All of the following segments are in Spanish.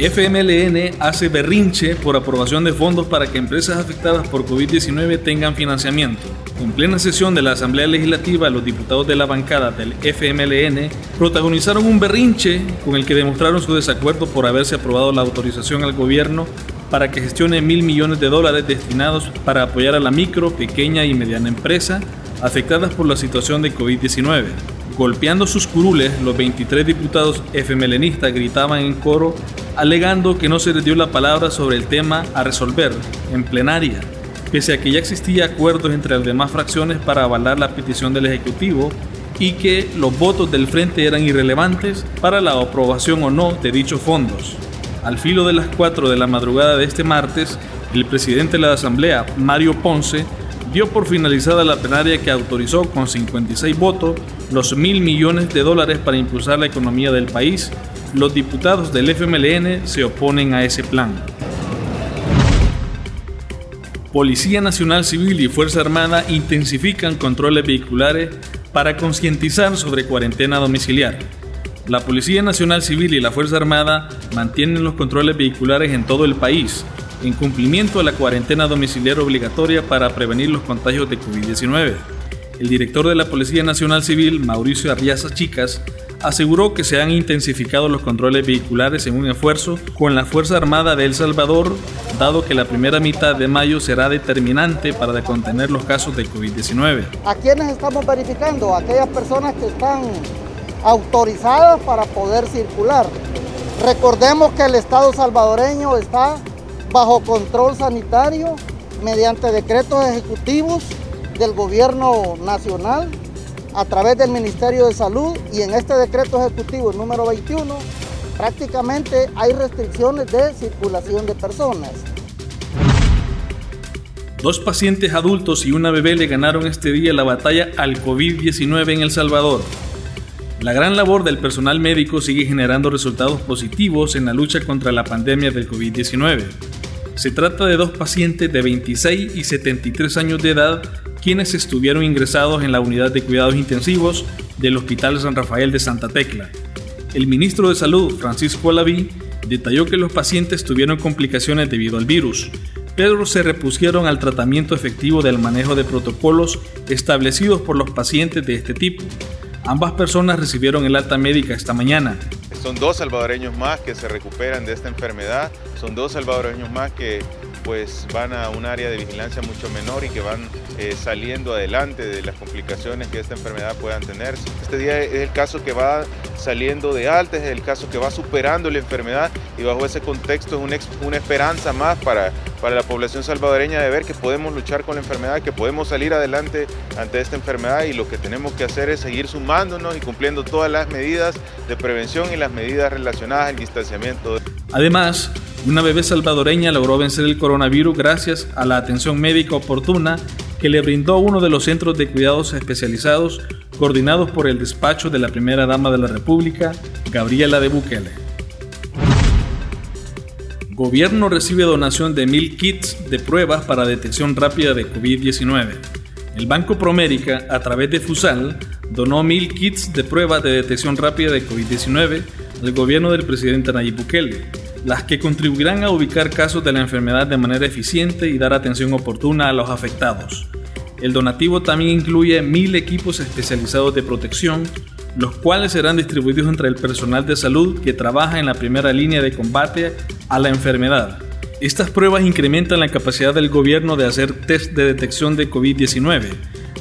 FMLN hace berrinche por aprobación de fondos para que empresas afectadas por COVID-19 tengan financiamiento. En plena sesión de la Asamblea Legislativa, los diputados de la bancada del FMLN protagonizaron un berrinche con el que demostraron su desacuerdo por haberse aprobado la autorización al gobierno para que gestione mil millones de dólares destinados para apoyar a la micro, pequeña y mediana empresa afectadas por la situación de COVID-19. Golpeando sus curules, los 23 diputados FMLNistas gritaban en coro alegando que no se les dio la palabra sobre el tema a resolver en plenaria, pese a que ya existía acuerdos entre las demás fracciones para avalar la petición del Ejecutivo y que los votos del frente eran irrelevantes para la aprobación o no de dichos fondos. Al filo de las 4 de la madrugada de este martes, el presidente de la Asamblea, Mario Ponce, dio por finalizada la plenaria que autorizó con 56 votos los mil millones de dólares para impulsar la economía del país los diputados del FMLN se oponen a ese plan. Policía Nacional Civil y Fuerza Armada intensifican controles vehiculares para concientizar sobre cuarentena domiciliar. La Policía Nacional Civil y la Fuerza Armada mantienen los controles vehiculares en todo el país, en cumplimiento de la cuarentena domiciliar obligatoria para prevenir los contagios de COVID-19. El director de la Policía Nacional Civil, Mauricio Arriaza Chicas, aseguró que se han intensificado los controles vehiculares en un esfuerzo con la Fuerza Armada de El Salvador, dado que la primera mitad de mayo será determinante para contener los casos de COVID-19. ¿A quiénes estamos verificando? Aquellas personas que están autorizadas para poder circular. Recordemos que el Estado salvadoreño está bajo control sanitario mediante decretos ejecutivos del gobierno nacional a través del Ministerio de Salud y en este decreto ejecutivo número 21 prácticamente hay restricciones de circulación de personas. Dos pacientes adultos y una bebé le ganaron este día la batalla al COVID-19 en El Salvador. La gran labor del personal médico sigue generando resultados positivos en la lucha contra la pandemia del COVID-19. Se trata de dos pacientes de 26 y 73 años de edad quienes estuvieron ingresados en la unidad de cuidados intensivos del Hospital San Rafael de Santa Tecla. El ministro de Salud, Francisco Alaví, detalló que los pacientes tuvieron complicaciones debido al virus, pero se repusieron al tratamiento efectivo del manejo de protocolos establecidos por los pacientes de este tipo. Ambas personas recibieron el alta médica esta mañana. Son dos salvadoreños más que se recuperan de esta enfermedad, son dos salvadoreños más que pues van a un área de vigilancia mucho menor y que van eh, saliendo adelante de las complicaciones que esta enfermedad puedan tener. Este día es el caso que va saliendo de alta, es el caso que va superando la enfermedad y bajo ese contexto es una, una esperanza más para, para la población salvadoreña de ver que podemos luchar con la enfermedad, que podemos salir adelante ante esta enfermedad y lo que tenemos que hacer es seguir sumándonos y cumpliendo todas las medidas de prevención y las medidas relacionadas al distanciamiento. Además, una bebé salvadoreña logró vencer el coronavirus gracias a la atención médica oportuna que le brindó uno de los centros de cuidados especializados coordinados por el despacho de la primera dama de la República, Gabriela de Bukele. Gobierno recibe donación de mil kits de pruebas para detección rápida de COVID-19. El Banco Promérica, a través de FUSAL, donó mil kits de pruebas de detección rápida de COVID-19 al gobierno del presidente Nayib Bukele las que contribuirán a ubicar casos de la enfermedad de manera eficiente y dar atención oportuna a los afectados. El donativo también incluye mil equipos especializados de protección, los cuales serán distribuidos entre el personal de salud que trabaja en la primera línea de combate a la enfermedad. Estas pruebas incrementan la capacidad del gobierno de hacer test de detección de COVID-19,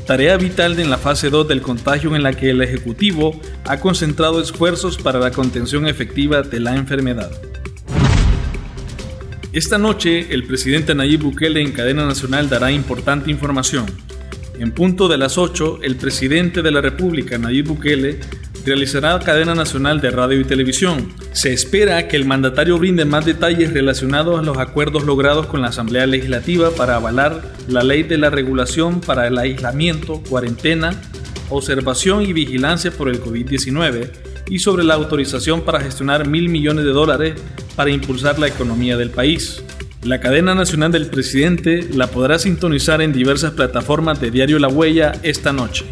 tarea vital en la fase 2 del contagio en la que el Ejecutivo ha concentrado esfuerzos para la contención efectiva de la enfermedad. Esta noche, el presidente Nayib Bukele en cadena nacional dará importante información. En punto de las 8, el presidente de la República, Nayib Bukele, realizará cadena nacional de radio y televisión. Se espera que el mandatario brinde más detalles relacionados a los acuerdos logrados con la Asamblea Legislativa para avalar la ley de la regulación para el aislamiento, cuarentena, observación y vigilancia por el COVID-19 y sobre la autorización para gestionar mil millones de dólares para impulsar la economía del país. La cadena nacional del presidente la podrá sintonizar en diversas plataformas de Diario La Huella esta noche.